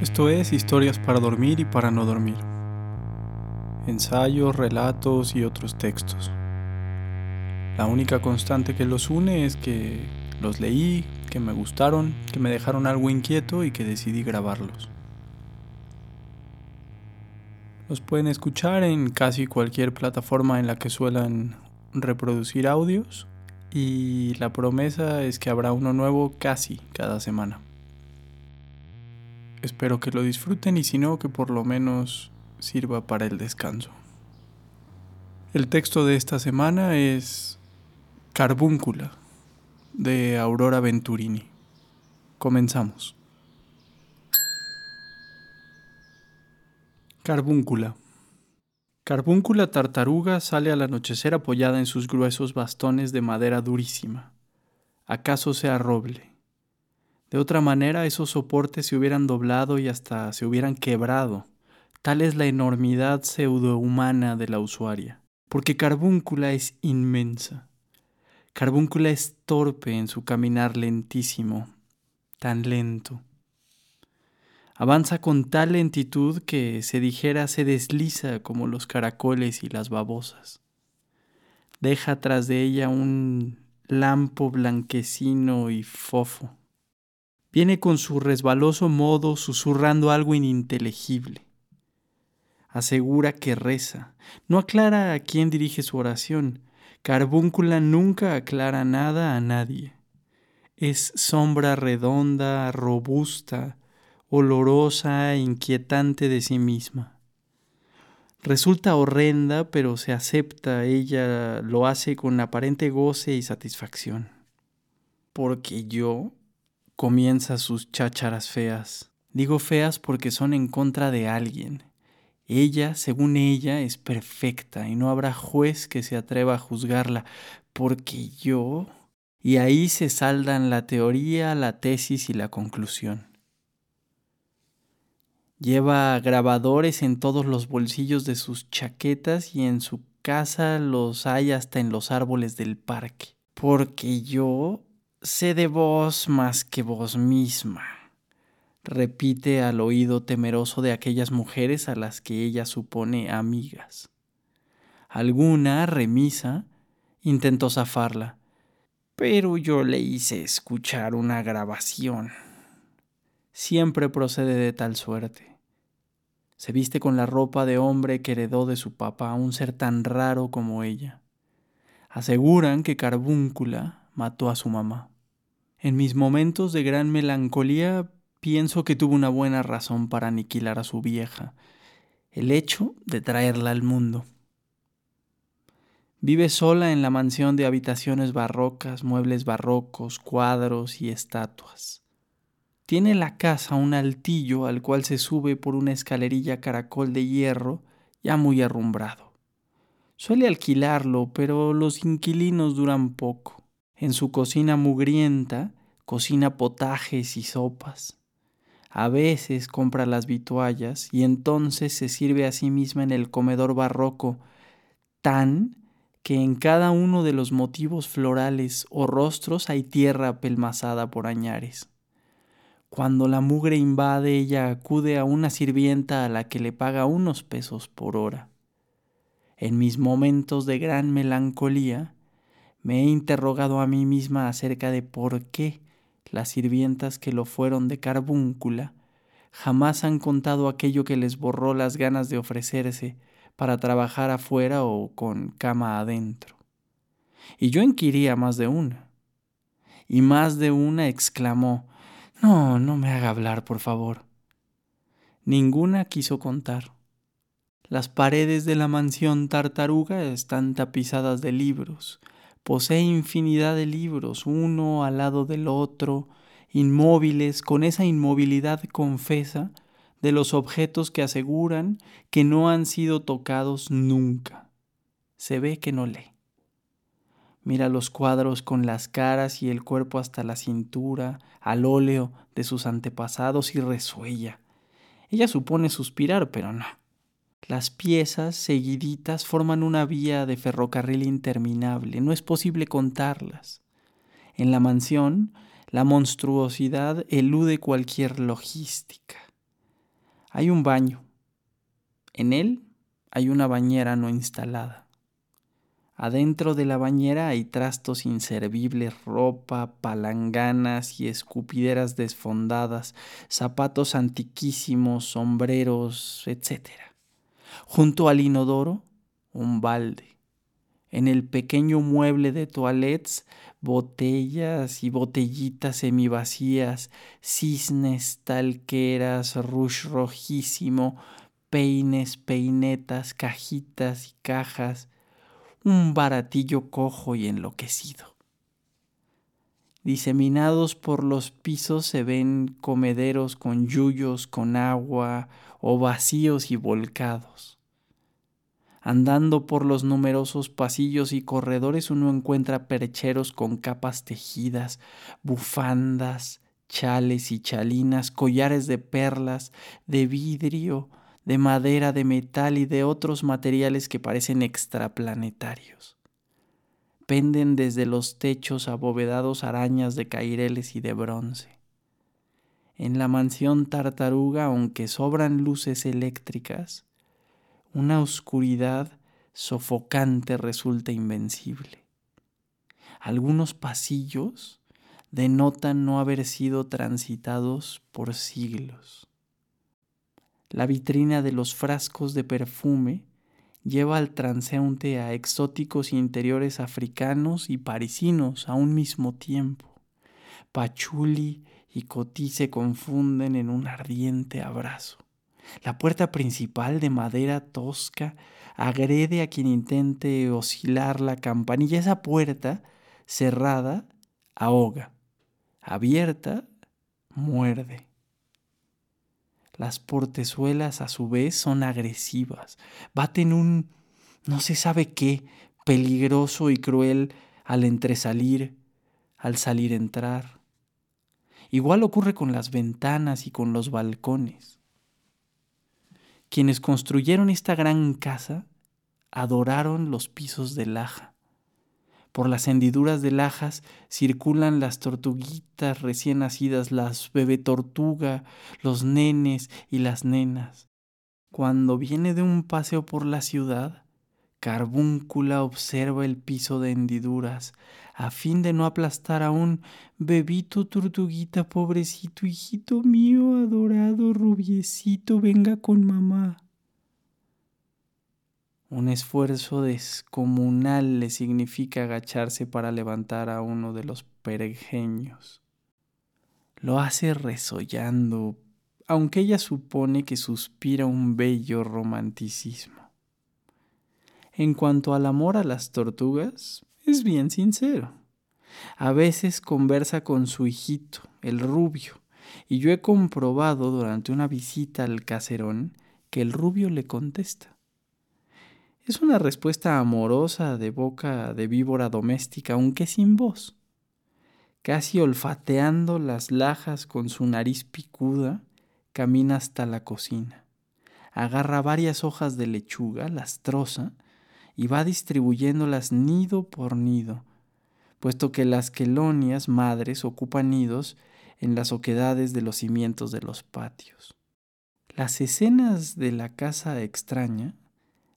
Esto es Historias para dormir y para no dormir. Ensayos, relatos y otros textos. La única constante que los une es que los leí, que me gustaron, que me dejaron algo inquieto y que decidí grabarlos. Los pueden escuchar en casi cualquier plataforma en la que suelan reproducir audios y la promesa es que habrá uno nuevo casi cada semana. Espero que lo disfruten y si no, que por lo menos sirva para el descanso. El texto de esta semana es Carbúncula de Aurora Venturini. Comenzamos. Carbúncula. Carbúncula tartaruga sale al anochecer apoyada en sus gruesos bastones de madera durísima. ¿Acaso sea roble? De otra manera, esos soportes se hubieran doblado y hasta se hubieran quebrado. Tal es la enormidad pseudohumana de la usuaria. Porque Carbúncula es inmensa. Carbúncula es torpe en su caminar lentísimo, tan lento. Avanza con tal lentitud que se dijera se desliza como los caracoles y las babosas. Deja tras de ella un lampo blanquecino y fofo. Viene con su resbaloso modo susurrando algo ininteligible. Asegura que reza. No aclara a quién dirige su oración. Carbúncula nunca aclara nada a nadie. Es sombra redonda, robusta, olorosa e inquietante de sí misma. Resulta horrenda, pero se acepta, ella lo hace con aparente goce y satisfacción. Porque yo comienza sus chácharas feas. Digo feas porque son en contra de alguien. Ella, según ella, es perfecta y no habrá juez que se atreva a juzgarla, porque yo... Y ahí se saldan la teoría, la tesis y la conclusión. Lleva grabadores en todos los bolsillos de sus chaquetas y en su casa los hay hasta en los árboles del parque. Porque yo sé de vos más que vos misma, repite al oído temeroso de aquellas mujeres a las que ella supone amigas. Alguna, remisa, intentó zafarla, pero yo le hice escuchar una grabación. Siempre procede de tal suerte. Se viste con la ropa de hombre que heredó de su papá un ser tan raro como ella. Aseguran que Carbúncula mató a su mamá. En mis momentos de gran melancolía pienso que tuvo una buena razón para aniquilar a su vieja, el hecho de traerla al mundo. Vive sola en la mansión de habitaciones barrocas, muebles barrocos, cuadros y estatuas. Tiene la casa un altillo al cual se sube por una escalerilla caracol de hierro ya muy arrumbrado. Suele alquilarlo, pero los inquilinos duran poco. En su cocina mugrienta cocina potajes y sopas. A veces compra las vituallas y entonces se sirve a sí misma en el comedor barroco, tan que en cada uno de los motivos florales o rostros hay tierra apelmazada por añares. Cuando la mugre invade, ella acude a una sirvienta a la que le paga unos pesos por hora. En mis momentos de gran melancolía, me he interrogado a mí misma acerca de por qué las sirvientas que lo fueron de carbúncula jamás han contado aquello que les borró las ganas de ofrecerse para trabajar afuera o con cama adentro. Y yo inquiría más de una. Y más de una exclamó, No, no me haga hablar, por favor. Ninguna quiso contar. Las paredes de la mansión tartaruga están tapizadas de libros, Posee infinidad de libros, uno al lado del otro, inmóviles, con esa inmovilidad confesa de los objetos que aseguran que no han sido tocados nunca. Se ve que no lee. Mira los cuadros con las caras y el cuerpo hasta la cintura, al óleo de sus antepasados y resuella. Ella supone suspirar, pero no. Las piezas seguiditas forman una vía de ferrocarril interminable, no es posible contarlas. En la mansión, la monstruosidad elude cualquier logística. Hay un baño. En él hay una bañera no instalada. Adentro de la bañera hay trastos inservibles, ropa, palanganas y escupideras desfondadas, zapatos antiquísimos, sombreros, etc. Junto al inodoro, un balde. En el pequeño mueble de toilettes, botellas y botellitas semivacías, cisnes, talqueras, rush rojísimo, peines, peinetas, cajitas y cajas, un baratillo cojo y enloquecido. Diseminados por los pisos se ven comederos con yuyos, con agua, o vacíos y volcados. Andando por los numerosos pasillos y corredores uno encuentra percheros con capas tejidas, bufandas, chales y chalinas, collares de perlas, de vidrio, de madera, de metal y de otros materiales que parecen extraplanetarios. Penden desde los techos abovedados arañas de caireles y de bronce. En la mansión tartaruga, aunque sobran luces eléctricas, una oscuridad sofocante resulta invencible. Algunos pasillos denotan no haber sido transitados por siglos. La vitrina de los frascos de perfume lleva al transeúnte a exóticos interiores africanos y parisinos a un mismo tiempo. Pachuli y Cotí se confunden en un ardiente abrazo. La puerta principal de madera tosca agrede a quien intente oscilar la campanilla. Esa puerta, cerrada, ahoga. Abierta, muerde. Las portezuelas a su vez son agresivas, baten un no se sabe qué, peligroso y cruel al entresalir, al salir entrar. Igual ocurre con las ventanas y con los balcones. Quienes construyeron esta gran casa adoraron los pisos de laja. Por las hendiduras de lajas circulan las tortuguitas recién nacidas, las bebé tortuga, los nenes y las nenas. Cuando viene de un paseo por la ciudad, Carbúncula observa el piso de hendiduras, a fin de no aplastar a un bebito tortuguita pobrecito, hijito mío adorado, rubiecito, venga con mamá. Un esfuerzo descomunal le significa agacharse para levantar a uno de los peregeños. Lo hace resollando, aunque ella supone que suspira un bello romanticismo. En cuanto al amor a las tortugas, es bien sincero. A veces conversa con su hijito, el rubio, y yo he comprobado durante una visita al caserón que el rubio le contesta. Es una respuesta amorosa de boca de víbora doméstica, aunque sin voz. Casi olfateando las lajas con su nariz picuda, camina hasta la cocina. Agarra varias hojas de lechuga, las troza y va distribuyéndolas nido por nido, puesto que las quelonias madres ocupan nidos en las oquedades de los cimientos de los patios. Las escenas de la casa extraña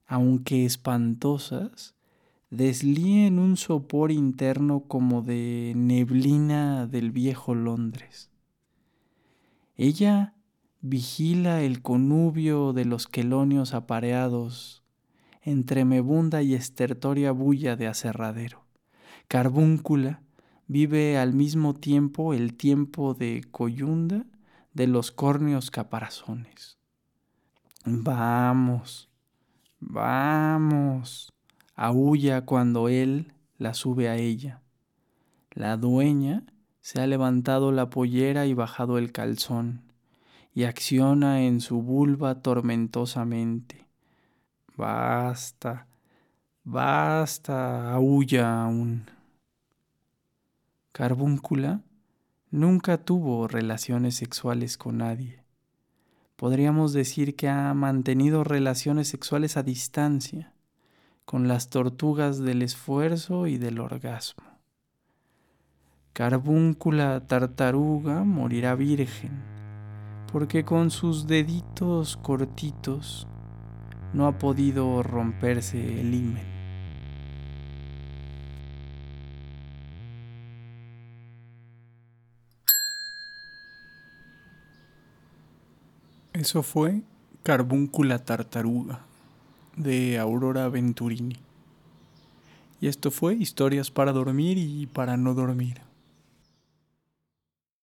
aunque espantosas, deslíen un sopor interno como de neblina del viejo Londres. Ella vigila el conubio de los quelonios apareados entre mebunda y estertoria bulla de aserradero. Carbúncula vive al mismo tiempo el tiempo de coyunda de los córneos caparazones. Vamos, Vamos. Aúlla cuando él la sube a ella. La dueña se ha levantado la pollera y bajado el calzón, y acciona en su vulva tormentosamente. Basta, basta, aúlla aún. Carbúncula nunca tuvo relaciones sexuales con nadie podríamos decir que ha mantenido relaciones sexuales a distancia con las tortugas del esfuerzo y del orgasmo. Carbúncula tartaruga morirá virgen, porque con sus deditos cortitos no ha podido romperse el himen. Eso fue Carbúncula Tartaruga de Aurora Venturini. Y esto fue Historias para dormir y para no dormir.